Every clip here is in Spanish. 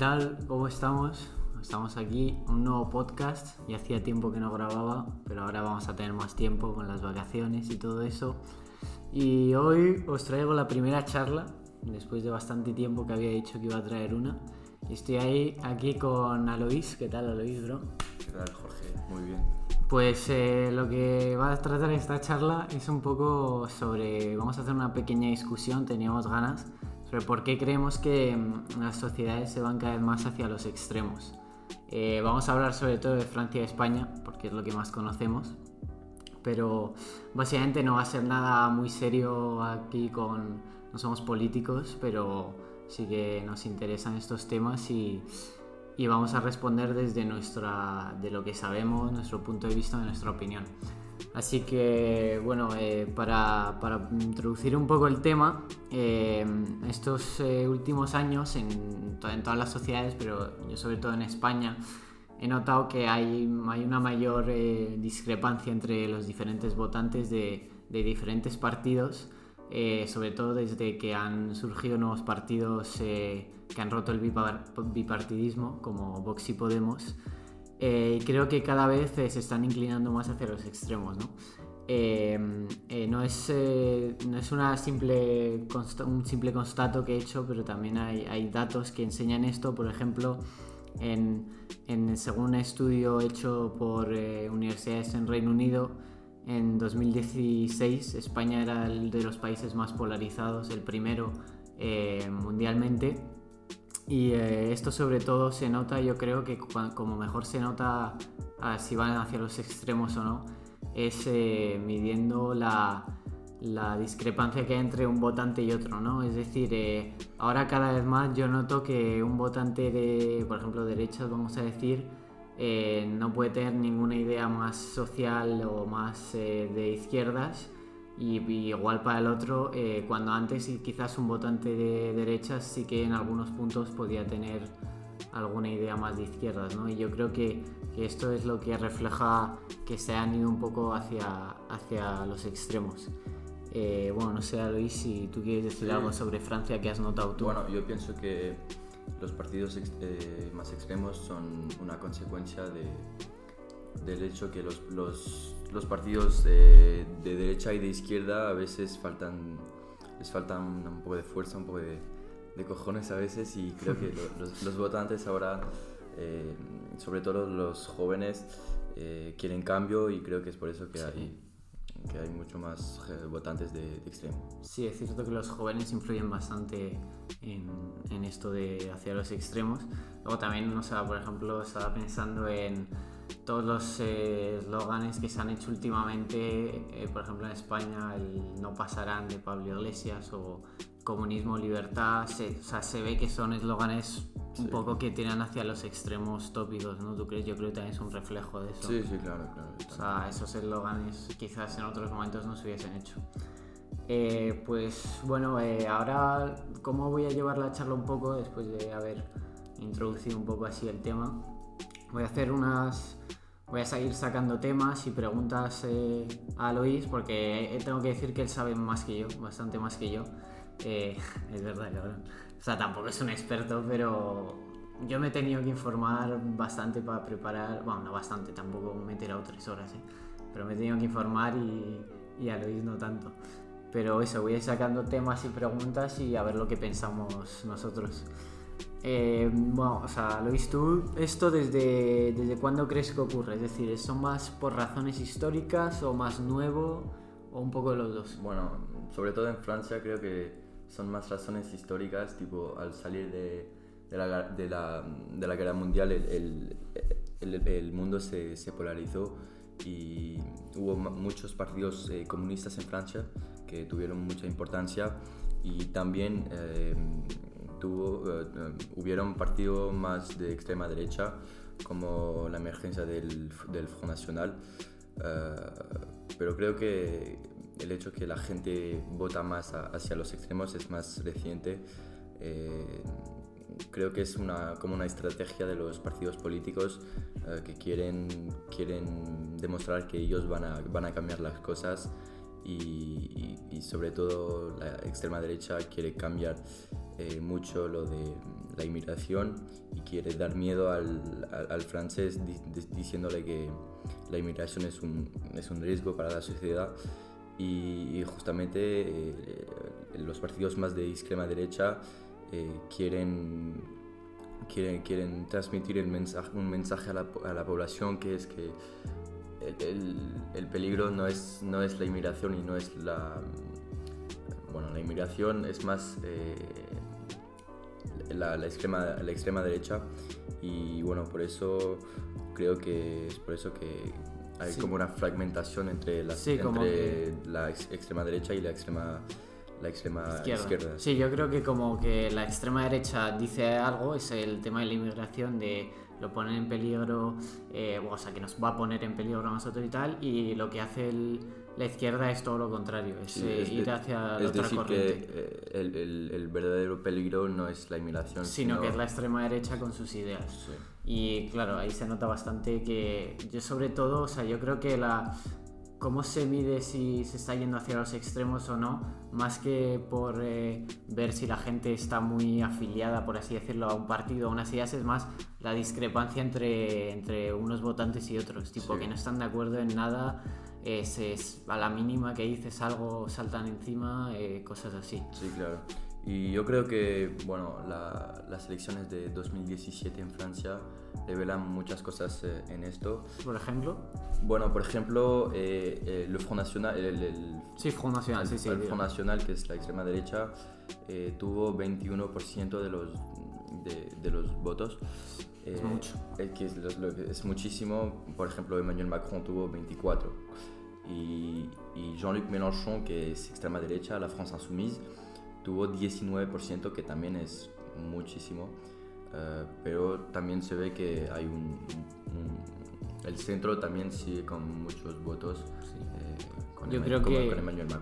tal? ¿Cómo estamos? Estamos aquí, un nuevo podcast. Ya hacía tiempo que no grababa, pero ahora vamos a tener más tiempo con las vacaciones y todo eso. Y hoy os traigo la primera charla, después de bastante tiempo que había dicho que iba a traer una. Y estoy ahí, aquí con Alois. ¿Qué tal, Alois, bro? ¿Qué tal, Jorge? Muy bien. Pues eh, lo que va a tratar esta charla es un poco sobre. Vamos a hacer una pequeña discusión, teníamos ganas, sobre por qué creemos que mm, las sociedades se van cada vez más hacia los extremos. Eh, vamos a hablar sobre todo de Francia y España, porque es lo que más conocemos. Pero básicamente no va a ser nada muy serio aquí con... No somos políticos, pero sí que nos interesan estos temas y, y vamos a responder desde nuestra, de lo que sabemos, nuestro punto de vista, nuestra opinión. Así que, bueno, eh, para, introducir un poco el tema, eh, estos eh, últimos años en, todas las sociedades, pero yo sobre todo en España, he notado que hay, una mayor discrepancia entre los diferentes votantes de, de diferentes partidos, sobre todo desde que han surgido nuevos partidos que han roto el bipartidismo, como Vox y Podemos. Eh, creo que cada vez eh, se están inclinando más hacia los extremos, ¿no? Eh, no, es, no es una simple un simple constato que he hecho, pero también hay, hay datos que enseñan esto. Por ejemplo, en, en, según un estudio hecho por universidades en Reino Unido, en 2016 España era el de los países más polarizados, el primero mundialmente y eh, esto sobre todo se nota, yo creo que como mejor se nota si van hacia los extremos o no, es eh, midiendo la, la, discrepancia que hay entre un votante y otro, ¿no? Es decir, eh, ahora cada vez más yo noto que un votante de, por ejemplo, derechas, vamos a decir, no puede tener ninguna idea más social o más de izquierdas y, igual para el otro, eh, cuando antes quizás un votante de derechas sí que en algunos puntos podía tener alguna idea más de izquierdas, ¿no? Y yo creo que, que, esto es lo que refleja que se han ido un poco hacia, hacia los extremos. Eh, bueno, no sé, Luis, si tú quieres decir algo sobre Francia que has notado tú. Bueno, yo pienso que los partidos eh, más extremos son una consecuencia de, del hecho que los, los, los partidos de, de, derecha y de izquierda a veces faltan, les faltan un poco de fuerza, un poco de, de cojones a veces y creo que los, los, votantes ahora, eh, sobre todo los jóvenes, eh, quieren cambio y creo que es por eso que hay que hay mucho más eh, votantes de, de, extremo. Sí, es cierto que los jóvenes influyen bastante en, en esto de hacia los extremos. Luego también, o sea, por ejemplo, estaba pensando en todos los eh, eslóganes que se han hecho últimamente, eh, por ejemplo en España, el no pasarán de Pablo Iglesias o comunismo, libertad, se, o sea, se ve que son eslóganes un poco que tiran hacia los extremos tópicos, ¿no? ¿Tú crees? Yo creo que también es un reflejo de eso. Sí, sí, claro, claro. O sea, esos eslóganes quizás en otros momentos no se hubiesen hecho. Eh, pues bueno, ahora, ¿cómo voy a llevar la charla un poco después de haber introducido un poco así el tema? Voy a hacer unas voy a seguir sacando temas y preguntas eh, a Luis porque tengo que decir que él sabe más que yo, bastante más que yo. Eh, es verdad, cabrón. O sea, tampoco es un experto, pero yo me he tenido que informar bastante para preparar. Bueno, no bastante, tampoco me he tirado tres horas, ¿eh? pero me he tenido que informar y, y a Luis no tanto. Pero eso, voy a ir sacando temas y preguntas y a ver lo que pensamos nosotros. Eh, bueno, o sea, visto tú, ¿esto desde, desde cuándo crees que ocurre? Es decir, ¿son más por razones históricas o más nuevo o un poco de los dos? Bueno, sobre todo en Francia creo que son más razones históricas, tipo al salir de, de, la, de, la, de la, guerra mundial el, el, el, mundo se, se, polarizó y hubo muchos partidos eh, comunistas en Francia que tuvieron mucha importancia y también... Eh, tuvo, uh, hubieron partidos más de extrema derecha, como la emergencia del, Front Nacional. Uh, pero creo que el hecho que la gente vota más hacia los extremos es más reciente. Creo que es una, como una estrategia de los partidos políticos que quieren, quieren demostrar que ellos van a, van a cambiar las cosas y, y, sobre todo la extrema derecha quiere cambiar eh, mucho lo de la inmigración y quiere dar miedo al, al, francés diciéndole que la inmigración es un, es un riesgo para la sociedad. Y, justamente eh, los partidos más de extrema derecha eh, quieren, quieren, quieren transmitir el mensaje, un mensaje a la, a la población que es que el, el, peligro no es, no es la inmigración y no es la... Bueno, la inmigración es más eh, la, la, extrema, la extrema derecha. Y bueno, por eso creo que es por eso que hay como una fragmentación entre, la, entre la extrema derecha y la extrema la extrema izquierda. Sí, yo creo que como que la extrema derecha dice algo, es el tema de la inmigración, de lo ponen en peligro, eh, o sea, que nos va a poner en peligro nosotros y tal, y lo que hace la izquierda es todo lo contrario, es, eh, ir hacia la otra corriente. Que, eh, el, el, verdadero peligro no es la inmigración, sino, que es la extrema derecha con sus ideas. Y claro, ahí se nota bastante que yo sobre todo, o sea, yo creo que la cómo se mide si se está yendo hacia los extremos o no, más que por eh, ver si la gente está muy afiliada, por así decirlo, a un partido o unas ideas, es más la discrepancia entre, entre unos votantes y otros, tipo que no están de acuerdo en nada, es, a la mínima que dices algo saltan encima, eh, cosas así. Sí, claro. Y yo creo que, bueno, las elecciones de 2017 en Francia revelan muchas cosas eh, en esto. ¿Por ejemplo? Bueno, por ejemplo, eh, eh, el Front National, el, sí, Front National, sí, sí, el Front National, que es la extrema derecha, tuvo 21% de los, de, los votos. Es mucho. Que es, es, muchísimo. Por ejemplo, Emmanuel Macron tuvo 24. Y, y Jean-Luc Mélenchon, que es extrema derecha, la France Insoumise, tuvo 19%, que también es muchísimo, eh, pero también se ve que hay un, el centro también sigue con muchos votos. Eh, Yo creo que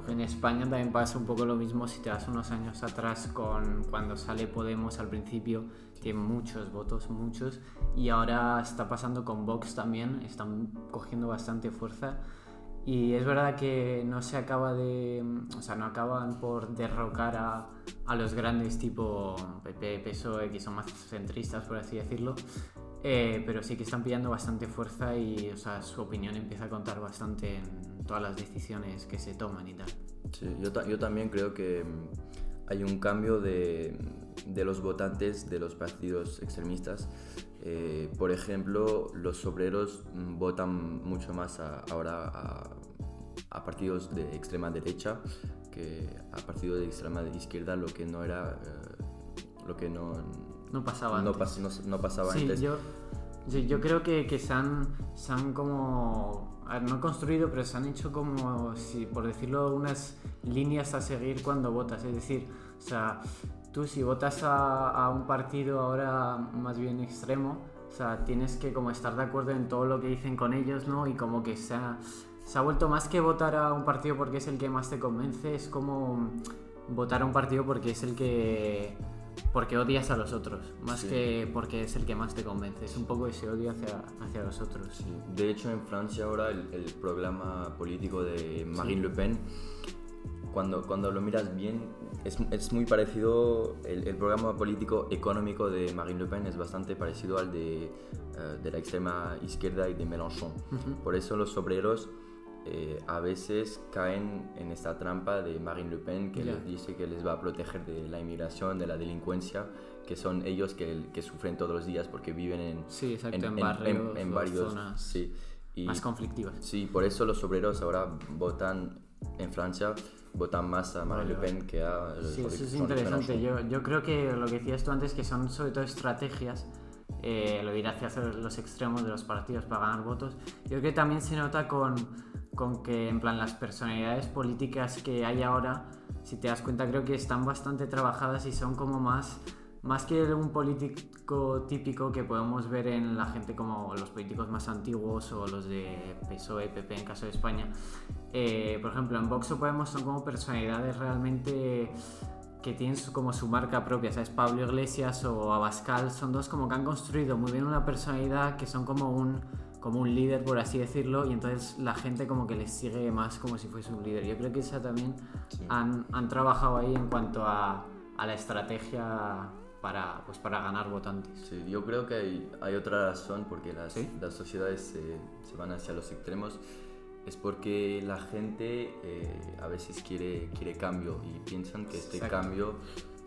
en España también pasa un poco lo mismo si te das unos años atrás con cuando sale Podemos al principio, tiene muchos votos, muchos, y ahora está pasando con Vox también, están cogiendo bastante fuerza y es verdad que no se acaba de. O sea, no acaban por derrocar a, a los grandes tipo PP, PSOE, que son más centristas, por así decirlo. Eh, pero sí que están pillando bastante fuerza y o sea, su opinión empieza a contar bastante en todas las decisiones que se toman y tal. Sí, yo, yo también creo que mm, hay un cambio de, de los votantes de los partidos extremistas eh, por ejemplo, los obreros mm, votan mucho más ahora a, partidos de extrema derecha que a partidos de extrema izquierda, lo que no era. Eh, lo que no. No pasaba no, no, pasaba sí, antes. Yo, yo, creo que, que se, han, se han como. No construido, pero se han hecho como, si, por decirlo, unas líneas a seguir cuando votas. Es decir, o sea, tú si votas a, un partido ahora más bien extremo, o sea, tienes que como estar de acuerdo en todo lo que dicen con ellos, ¿no? Y como que se ha, se ha vuelto más que votar a un partido porque es el que más te convence, es como votar a un partido porque es el que porque odias a los otros, más que porque es el que más te convence. Es un poco ese odio hacia, hacia los otros. De hecho, en Francia ahora el, el programa político de Marine Le Pen cuando, cuando lo miras bien, es, es muy parecido, el, el, programa político económico de Marine Le Pen es bastante parecido al de, eh, de la extrema izquierda y de Mélenchon. Por eso los obreros eh, a veces caen en esta trampa de Marine Le Pen que les dice que les va a proteger de la inmigración, de la delincuencia, que son ellos que, que sufren todos los días porque viven en, sí, exacto, en, barrios, en, varios zonas sí, y, más conflictivas. Sí, por eso los obreros ahora votan en Francia votan más a Marine Le Pen que a... Sí, eso es interesante. Yo, yo, creo que lo que decías tú antes, que son sobre todo estrategias, eh, lo dirá hacia los extremos de los partidos para ganar votos. Yo creo que también se nota con, con que, en plan, las personalidades políticas que hay ahora, si te das cuenta, creo que están bastante trabajadas y son como más más que un político típico que podemos ver en la gente como los políticos más antiguos o los de PSOE, PP en caso de España, eh, por ejemplo en Vox o Podemos son como personalidades realmente que tienen como su marca propia, ¿sabes? Pablo Iglesias o Abascal son dos como que han construido muy bien una personalidad que son como un, como un líder, por así decirlo, y entonces la gente como que les sigue más como si fuese un líder. Yo creo que esa también han, han, trabajado ahí en cuanto a, a la estrategia para, pues, para ganar votantes. Sí, yo creo que hay, hay otra razón porque las, las sociedades se, se, van hacia los extremos. Es porque la gente eh, a veces quiere, quiere cambio y piensan que este cambio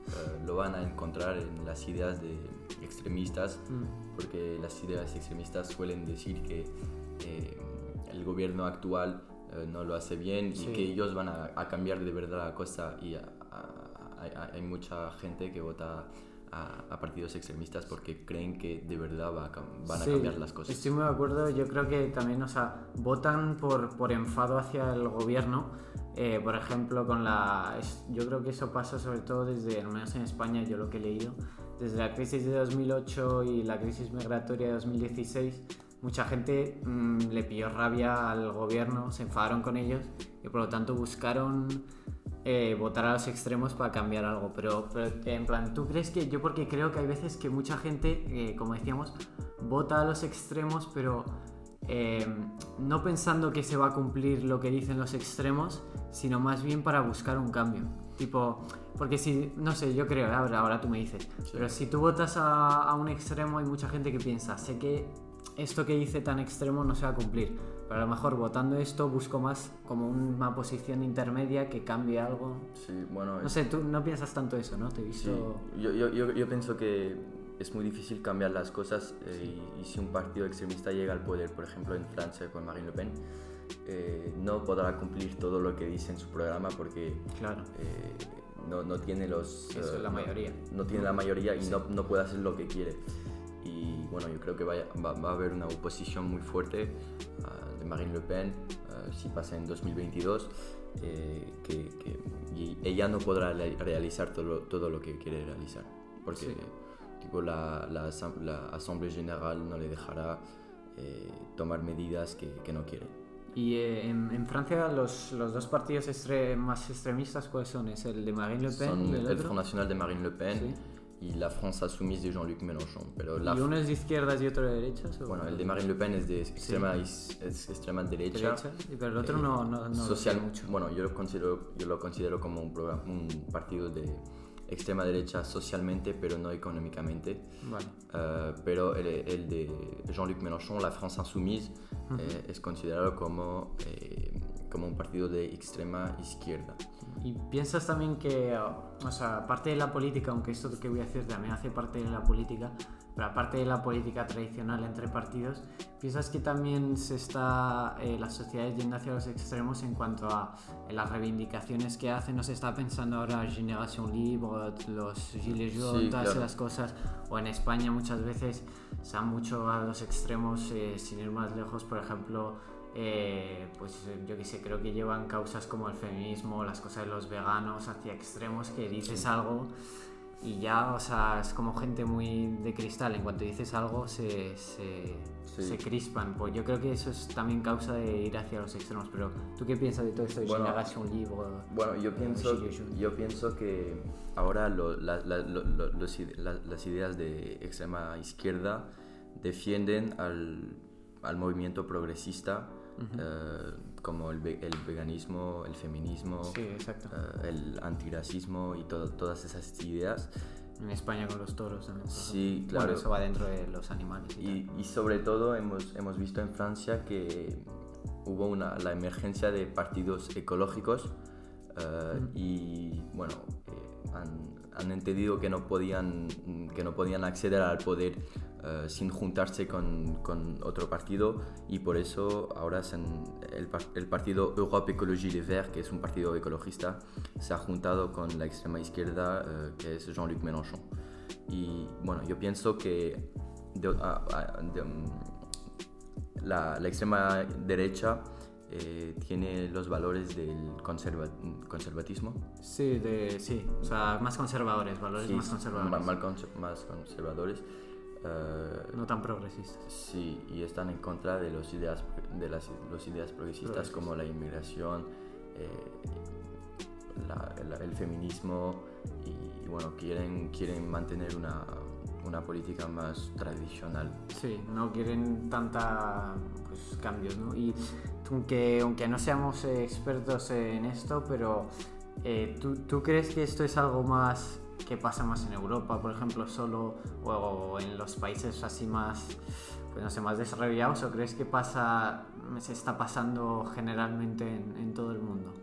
eh, lo van a encontrar en las ideas de extremistas, mm. porque las ideas extremistas suelen decir que eh, el gobierno actual no lo hace bien y que ellos van a, a, cambiar de verdad la cosa y hay, hay mucha gente que vota a, partidos extremistas porque creen que de verdad va van a cambiar las cosas. Estoy muy de acuerdo, yo creo que también, o sea, votan por, por enfado hacia el gobierno. Eh, por ejemplo, con la. Yo creo que eso pasa sobre todo desde, al menos en España, yo lo que he leído, desde la crisis de 2008 y la crisis migratoria de 2016 mucha gente mm, le pilló rabia al gobierno, se enfadaron con ellos y por lo tanto buscaron eh, votar a los extremos para cambiar algo. Pero, en plan, ¿tú crees que yo porque creo que hay veces que mucha gente, eh, como decíamos, vota a los extremos, pero eh, no pensando que se va a cumplir lo que dicen los extremos, sino más bien para buscar un cambio. Tipo, porque si, no sé, yo creo, ahora, ahora tú me dices, pero si tú votas a, a un extremo hay mucha gente que piensa, sé que esto que dice tan extremo no se va a cumplir pero a lo mejor votando esto busco más como una posición intermedia que cambie algo. Sí, bueno. No sé, tú no piensas tanto eso, ¿no? Te he visto... Sí. Yo, yo, yo, yo, pienso que es muy difícil cambiar las cosas eh, y, si un partido extremista llega al poder, por ejemplo en Francia con Marine Le Pen, eh, no podrá cumplir todo lo que dice en su programa porque claro. Eh, no, no, tiene los... Eso es la mayoría. No, tiene la mayoría y no, no puede hacer lo que quiere y bueno, yo creo que va, va, a haber una oposición muy fuerte uh, de Marine Le Pen uh, si pasa en 2022, eh, que, que, y ella no podrá realizar todo, todo lo que quiere realizar, porque sí. tipo, la, la, la, Asamblea General no le dejará eh, tomar medidas que, que, no quiere. Y eh, en, en, Francia los, los dos partidos extre más extremistas, ¿cuáles son? ¿Es el de Marine Le Pen? Son y el, el Front National de Marine Le Pen. ¿Sí? Y la France Insoumise de Jean-Luc Mélenchon. Pero la ¿Y uno es de izquierdas y otro de derechas? ¿o? Bueno, el de Marine Le Pen es de extrema, sí. es extrema derecha. derecha. Pero el otro eh, no, no, no social, mucho. Bueno, yo lo considero, yo lo considero como un, programa, un partido de extrema derecha socialmente, pero no económicamente. Vale. Uh, pero el, el de Jean-Luc Mélenchon, la France Insoumise, uh -huh. eh, es considerado como, eh, como un partido de extrema izquierda. ¿Y piensas también que, o sea, aparte de la política, aunque esto que voy a decir también hace parte de la política, pero aparte de la política tradicional entre partidos, ¿piensas que también se está eh, las sociedades yendo hacia los extremos en cuanto a eh, las reivindicaciones que hacen? ¿No se está pensando ahora Generación Libre, los Gilets Jaunes, sí, todas claro. esas cosas? O en España muchas veces se han mucho a los extremos, eh, sin ir más lejos, por ejemplo, eh, pues yo que sé, creo que llevan causas como el feminismo, las cosas de los veganos hacia extremos que dices algo y ya, o sea, es como gente muy de cristal, en cuanto dices algo se, se, sí. se crispan. Pues yo creo que eso es también causa de ir hacia los extremos, pero ¿tú qué piensas de todo esto? Bueno, un libro, bueno yo, pienso, yo pienso que ahora lo, la, la, lo, los, las ideas de extrema izquierda defienden al, al movimiento progresista Uh -huh. uh, como el, ve el, veganismo, el feminismo, sí, uh, el antirracismo y todo, todas esas ideas. En España con los toros también. Sí, claro. Bueno, eso va dentro de los animales. Y, y, y, sobre todo hemos, hemos visto en Francia que hubo una, la emergencia de partidos ecológicos uh, y bueno, eh, han, han, entendido que no podían, que no podían acceder al poder uh, sin juntarse con, con, otro partido y por eso ahora el, el, partido Europe Écologie Les Verts, que es un partido ecologista, se ha juntado con la extrema izquierda, uh, que es Jean-Luc Mélenchon. Y bueno, yo pienso que de, uh, de, um, la, la, extrema derecha eh, tiene los valores del conserva conservatismo. Sí, de, sí, o sea, más conservadores, valores sí, más conservadores. Más, más conservadores. Uh, no tan progresistas. Sí, y están en contra de las ideas, de las los ideas progresistas como la inmigración, eh, la, la, el feminismo y, y, bueno, quieren, quieren mantener una, una política más tradicional. Sí, no quieren tanta pues, cambios, ¿no? Y aunque, aunque no seamos expertos en esto, pero eh, ¿tú, ¿tú, crees que esto es algo más qué pasa más en Europa, por ejemplo, solo o en los países así más, pues no sé, más desarrollados o crees que pasa, se está pasando generalmente en, todo el mundo?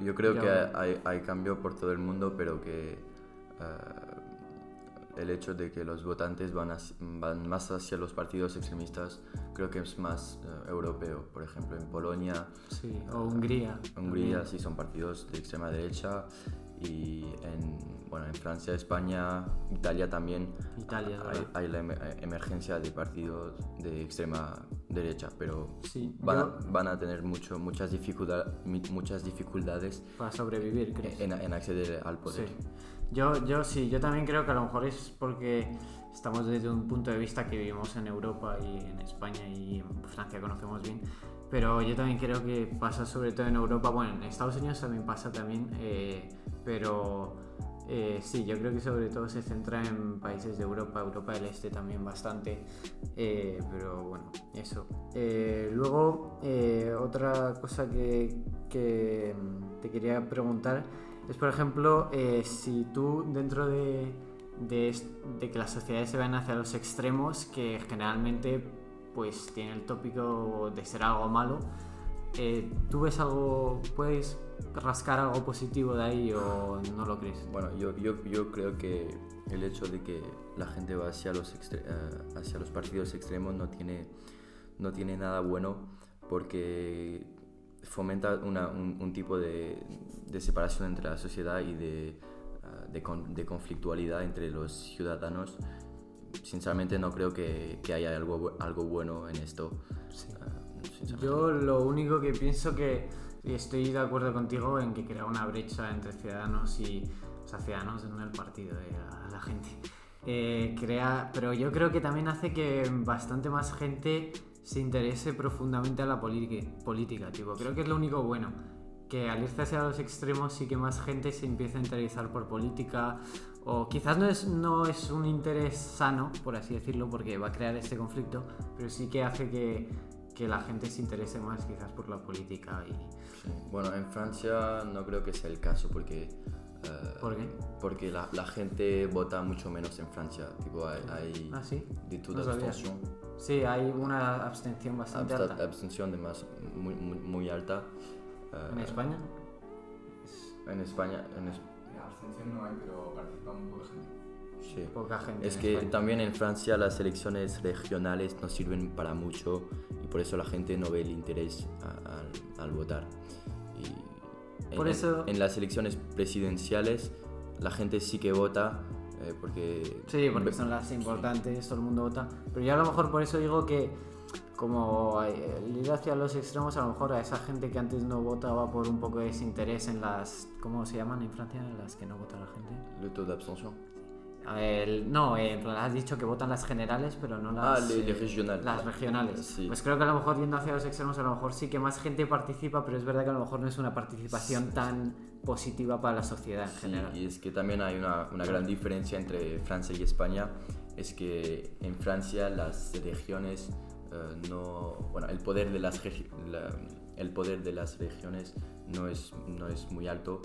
yo creo, que hay, hay, cambio por todo el mundo, pero que eh, el hecho de que los votantes van, van, más hacia los partidos extremistas creo que es más eh, europeo. Por ejemplo, en Polonia... Sí, o Hungría. Hungría sí son partidos de extrema derecha y en, bueno, en Francia, España, Italia también. Italia, hay, la emergencia de partidos de extrema derecha, pero sí, van, a, van, a, tener mucho, muchas, dificultad, muchas dificultades para sobrevivir En, en, acceder al poder. Yo, yo sí, yo también creo que a lo mejor es porque estamos desde un punto de vista que vivimos en Europa y en España y en Francia conocemos bien, pero yo también creo que pasa sobre todo en Europa, bueno, en Estados Unidos también pasa también, eh, pero eh, sí, yo creo que sobre todo se centra en países de Europa, Europa del Este también bastante, eh, pero bueno, eso. luego, otra cosa que, que te quería preguntar es, por ejemplo, si tú dentro de, de, que las sociedades se ven hacia los extremos, que generalmente pues tiene el tópico de ser algo malo, eh, ¿tú ves algo, puedes rascar algo positivo de ahí o no lo crees? Bueno, yo, yo, yo creo que el hecho de que la gente va hacia los, eh, hacia los partidos extremos no tiene, no tiene nada bueno porque fomenta un, tipo de, separación entre la sociedad y de, ah, de, conflictualidad entre los ciudadanos. Sinceramente no creo que, haya algo, algo bueno en esto. Ah, Yo lo único que pienso que, estoy de acuerdo contigo en que crea una brecha entre ciudadanos y, o sea, ciudadanos en el partido, de la, gente. Eh, crea, pero yo creo que también hace que bastante más gente se interese profundamente a la política, tipo. Creo que es lo único bueno. Que al irse hacia los extremos sí que más gente se empieza a interesar por política. O quizás no es, no es un interés sano, por así decirlo, porque va a crear este conflicto, pero sí que hace que, que la gente se interese más quizás por la política. Y... Bueno, en Francia no creo que sea el caso porque... Eh, ¿Por qué? Porque la, la, gente vota mucho menos en Francia. Tipo, hay, hay ¿Ah, sí? de no Sí, hay una abstención bastante alta. Abstención de más, muy, muy, alta. ¿En España? En España. En abstención no hay, pero participa un poco gente. Sí. Poca gente. Es que también en Francia las elecciones regionales no sirven para mucho y por eso la gente no ve el interés al votar. Y por eso... en las elecciones presidenciales la gente sí que vota, eh, porque... Sí, porque son las importantes, todo el mundo vota. Pero yo a lo mejor por eso digo que como el ir hacia los extremos, a lo mejor a esa gente que antes no votaba por un poco de desinterés en las... ¿Cómo se llaman en Francia? Las que no vota la gente. Le taux d'abstention. no, eh, has dicho que votan las generales, pero no las. Ah, eh, regionales. Las regionales. Pues creo que a lo mejor yendo hacia los extremos, a lo mejor sí que más gente participa, pero es verdad que a lo mejor no es una participación tan positiva para la sociedad en general. Y es que también hay una, una, gran diferencia entre Francia y España, es que en Francia las regiones eh, no, bueno, el poder de las el poder de las regiones no es, no es muy alto.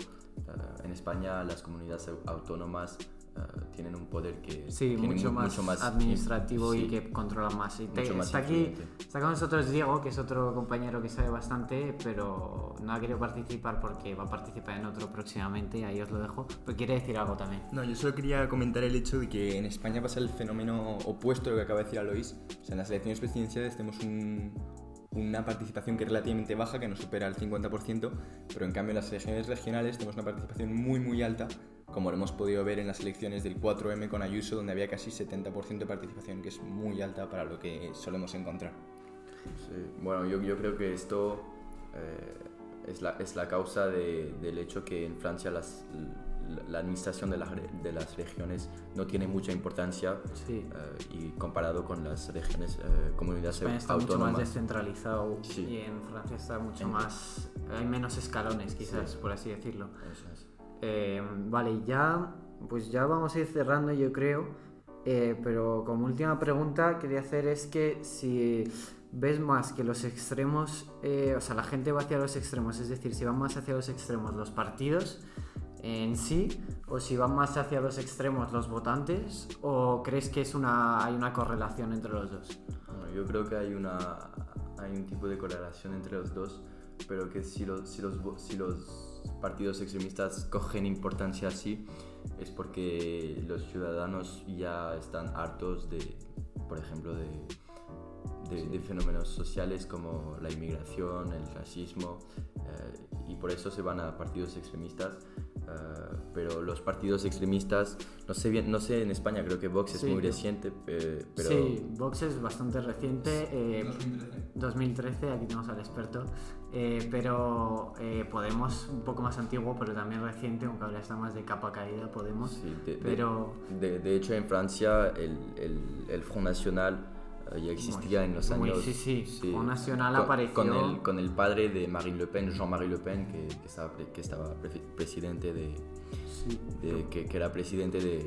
Eh, en España las comunidades autónomas eh, tienen un poder que sí, mucho, más administrativo y que controla más. Y está aquí, está con nosotros Diego, que es otro compañero que sabe bastante, pero no ha querido participar porque va a participar en otro próximamente, ahí os lo dejo. Pero quiere decir algo también. No, yo solo quería comentar el hecho de que en España pasa el fenómeno opuesto a lo que acaba de decir Alois. O sea, en las elecciones presidenciales tenemos una participación que es relativamente baja, que no supera el 50%, pero en cambio en las elecciones regionales tenemos una participación muy muy alta como lo hemos podido ver en las elecciones del 4M con Ayuso, donde había casi 70% de participación, que es muy alta para lo que solemos encontrar. bueno, yo, yo, creo que esto eh, es, la, es, la, causa de, del hecho que en Francia las, la, administración de, de, las regiones no tiene mucha importancia eh, y comparado con las regiones, eh, comunidades España está mucho más descentralizado y en Francia está mucho más, hay menos escalones quizás, por así decirlo. Eso es. Eh, vale, ya, pues ya vamos a ir cerrando, yo creo. Eh, pero como última pregunta quería hacer es que si ves más que los extremos, eh, o sea, la gente va hacia los extremos, es decir, si van más hacia los extremos los partidos, en sí, o si van más hacia los extremos los votantes, o crees que es una, hay una correlación entre los dos? Bueno, yo creo que hay, una, hay un tipo de correlación entre los dos, pero que si los, si los, si los partidos extremistas cogen importancia así, es porque los ciudadanos ya están hartos de, por ejemplo, de, de, de fenómenos sociales como la inmigración, el racismo, eh, y por eso se van a partidos extremistas. Eh, pero los partidos extremistas, no sé bien, no sé en España, creo que Vox es Sí, muy reciente, eh, pero Sí, Vox es bastante reciente. eh, 2013. 2013, aquí tenemos al experto, eh, pero eh, Podemos un poco más antiguo, pero también reciente, aunque ahora está más de capa caída Podemos. Sí, de, de- pero de, de hecho en Francia el, el, el Front National eh, ya existía en los muy- años... sí, sí, Front National con, apareció- Con el, con el padre de Marine Le Pen, Jean-Marie Le Pen, que, que estaba, que estaba pre- presidente de, sí, de- que, que era presidente de,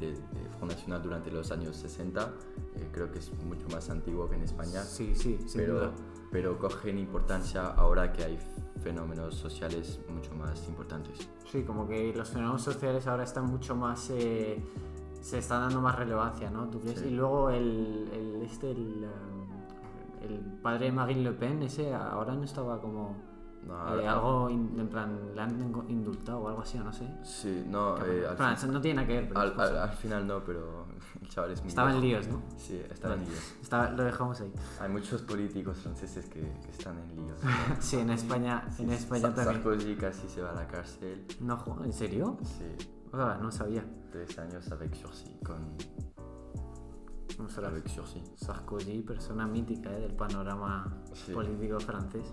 de- de Front National durante los años 60. eh, creo que es mucho más antiguo que en España. sí, sí, pero, duda. pero cogen importancia ahora que hay fenómenos sociales mucho más importantes. Sí, como que los fenómenos sociales ahora están mucho más. eh, se está dando más relevancia, ¿no? ¿Tú crees? Sí. Y luego el, el- este, el, um, el padre de Marine Le Pen, ese ahora no estaba como. No, eh, algo, in- en plan, le han indultado o algo así, o no sé. Sí, no, eh, al En plan, fin- no tiene nada que ver, pero Al, al- al final no, pero el chaval es muy Estaba en líos, ¿no? Sí, estaba en líos. Estaba- lo dejamos ahí. Hay muchos políticos franceses que, que están en líos. Sí, en España, en Sí, España Sa- también. Sarkozy casi se va a la cárcel. No, ¿en serio? Sí, Ah, no sabía. tres años avec sursis. Con, No sabía. avec sursis. Sarkozy, persona mítica ¿eh? del panorama Sí. político francés.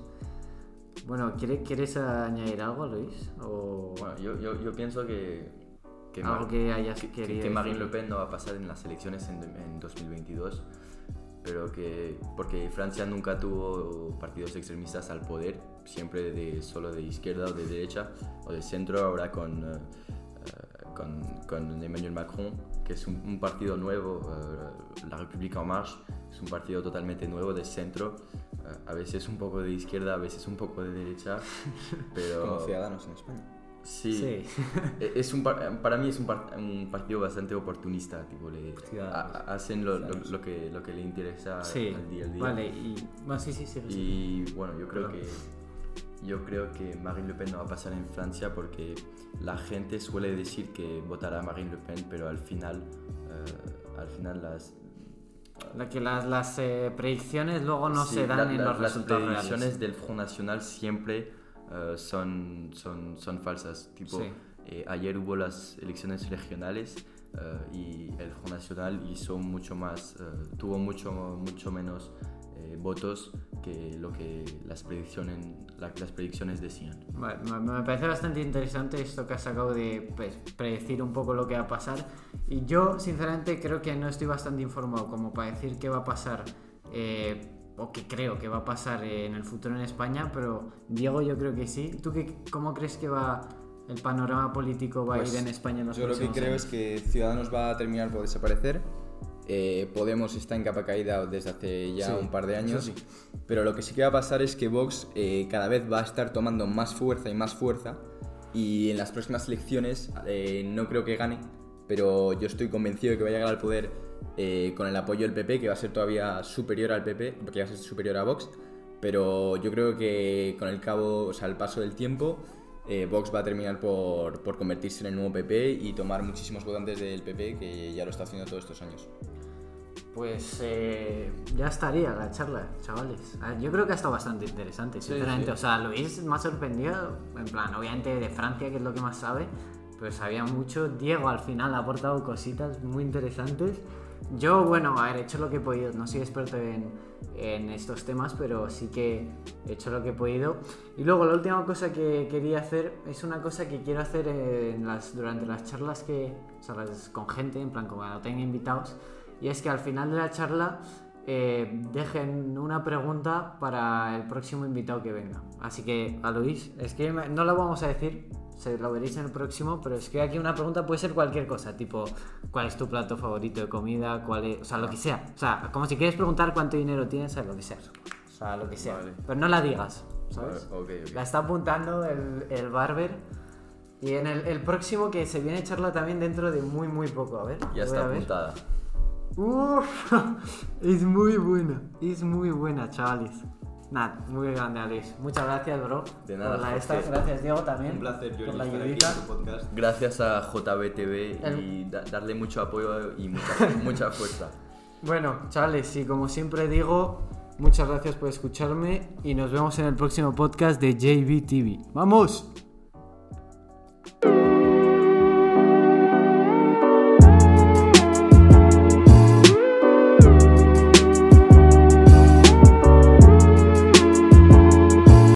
Bueno, ¿quiere- ¿quieres añadir algo, Luis? O Bueno, yo, yo, yo pienso que, que, algo Mar- que hayas que- que- querido que Marine Le? Pen no va a pasar en las elecciones en, en 2022, pero que porque Francia nunca tuvo partidos extremistas al poder, siempre de, solo de izquierda o de derecha o de centro, ahora con, eh, con, con Emmanuel Macron, que es un, un partido nuevo, eh, La République En Marche, es un partido totalmente nuevo de centro, eh, a veces un poco de izquierda, a veces un poco de derecha, pero... Como ciudadanos en España. Sí, Sí. E- es un par- para mí es un, par- un partido bastante oportunista, tipo, le, a- hacen lo, lo- lo que, lo que le interesa Sí, al día al día. vale, y... Bueno, sí, sí, sí. sí. Y bueno, yo creo Perdón. que yo creo que Marine Le Pen no va a pasar en Francia porque la gente suele decir que votará a Marine Le Pen, pero al final, eh, al final las, La que las, las eh, predicciones luego no Sí, se dan la- en la- los las resultados predicciones reales. del Front National siempre eh, son, son, son falsas. Tipo, Sí. eh, ayer hubo las elecciones regionales y el Front National hizo mucho más, tuvo mucho, mucho menos votos que lo que las predicciones, la- las predicciones decían. Vale, me parece bastante interesante esto que has sacado de pues, predecir un poco lo que va a pasar. Y yo, sinceramente, creo que no estoy bastante informado como para decir qué va a pasar, eh, o que creo que va a pasar eh, en el futuro en España, pero Diego, yo creo que sí. ¿Tú qué, cómo crees que va el panorama político va a Pues, ir en España en los Yo lo que creo años? es que Ciudadanos va a terminar por desaparecer. Eh, Podemos está en capa caída desde hace ya Sí, un par de años. sí. Pero lo que sí que va a pasar es que Vox eh, cada vez va a estar tomando más fuerza y más fuerza. Y en las próximas elecciones eh, no creo que gane, pero yo estoy convencido de que va a llegar al poder eh, con el apoyo del PP, que va a ser todavía superior al PP, porque va a ser superior a Vox. Pero yo creo que con el cabo, o sea, el paso del tiempo, eh, Vox va a terminar por, por convertirse en el nuevo PP y tomar muchísimos votantes del PP, que ya lo está haciendo todos estos años. Pues eh, ya estaría la charla, chavales. Ah, Yo creo que ha estado bastante interesante, Sí, sinceramente. sí. O sea, Luis me ha sorprendido, en plan, obviamente de Francia, que es lo que más sabe, pero sabía mucho. Diego al final ha aportado cositas muy interesantes. Yo, bueno, a ver, he hecho lo que he podido. No soy experto en, en estos temas, pero sí que he hecho lo que he podido. Y luego la última cosa que quería hacer es una cosa que quiero hacer en las, durante las charlas que, o sea, las- con gente, en plan, como cuando tenga invitados. Y es que al final de la charla eh, dejen una pregunta para el próximo invitado que venga. Así que a Luis, escríbeme, no lo vamos a decir, se lo veréis en el próximo, pero escribe aquí una pregunta, puede ser cualquier cosa, tipo, ¿cuál es tu plato favorito de comida? ¿Cuál es? O sea, lo que sea. O sea, como si quieres preguntar cuánto dinero tienes, o lo que sea. O sea, lo que sea. Vale. Pero no la digas, ¿sabes? Vale, ok, ok. La está apuntando el, el barber. Y en el, el próximo que se viene charla también dentro de muy, muy poco. A ver. Ya a está ver. apuntada. Uf, es muy buena, es muy buena, chavales. Nada, muy grande, Alex. Muchas gracias, bro. De nada, por la esta. Gracias, Diego, también. Un placer, por Jordi, la estar aquí ayudita. en tu podcast. Gracias a JBTV El- y da- darle mucho apoyo y mucha, mucha fuerza. Bueno, chavales, y como siempre digo, muchas gracias por escucharme y nos vemos en el próximo podcast de JB TV. ¡Vamos!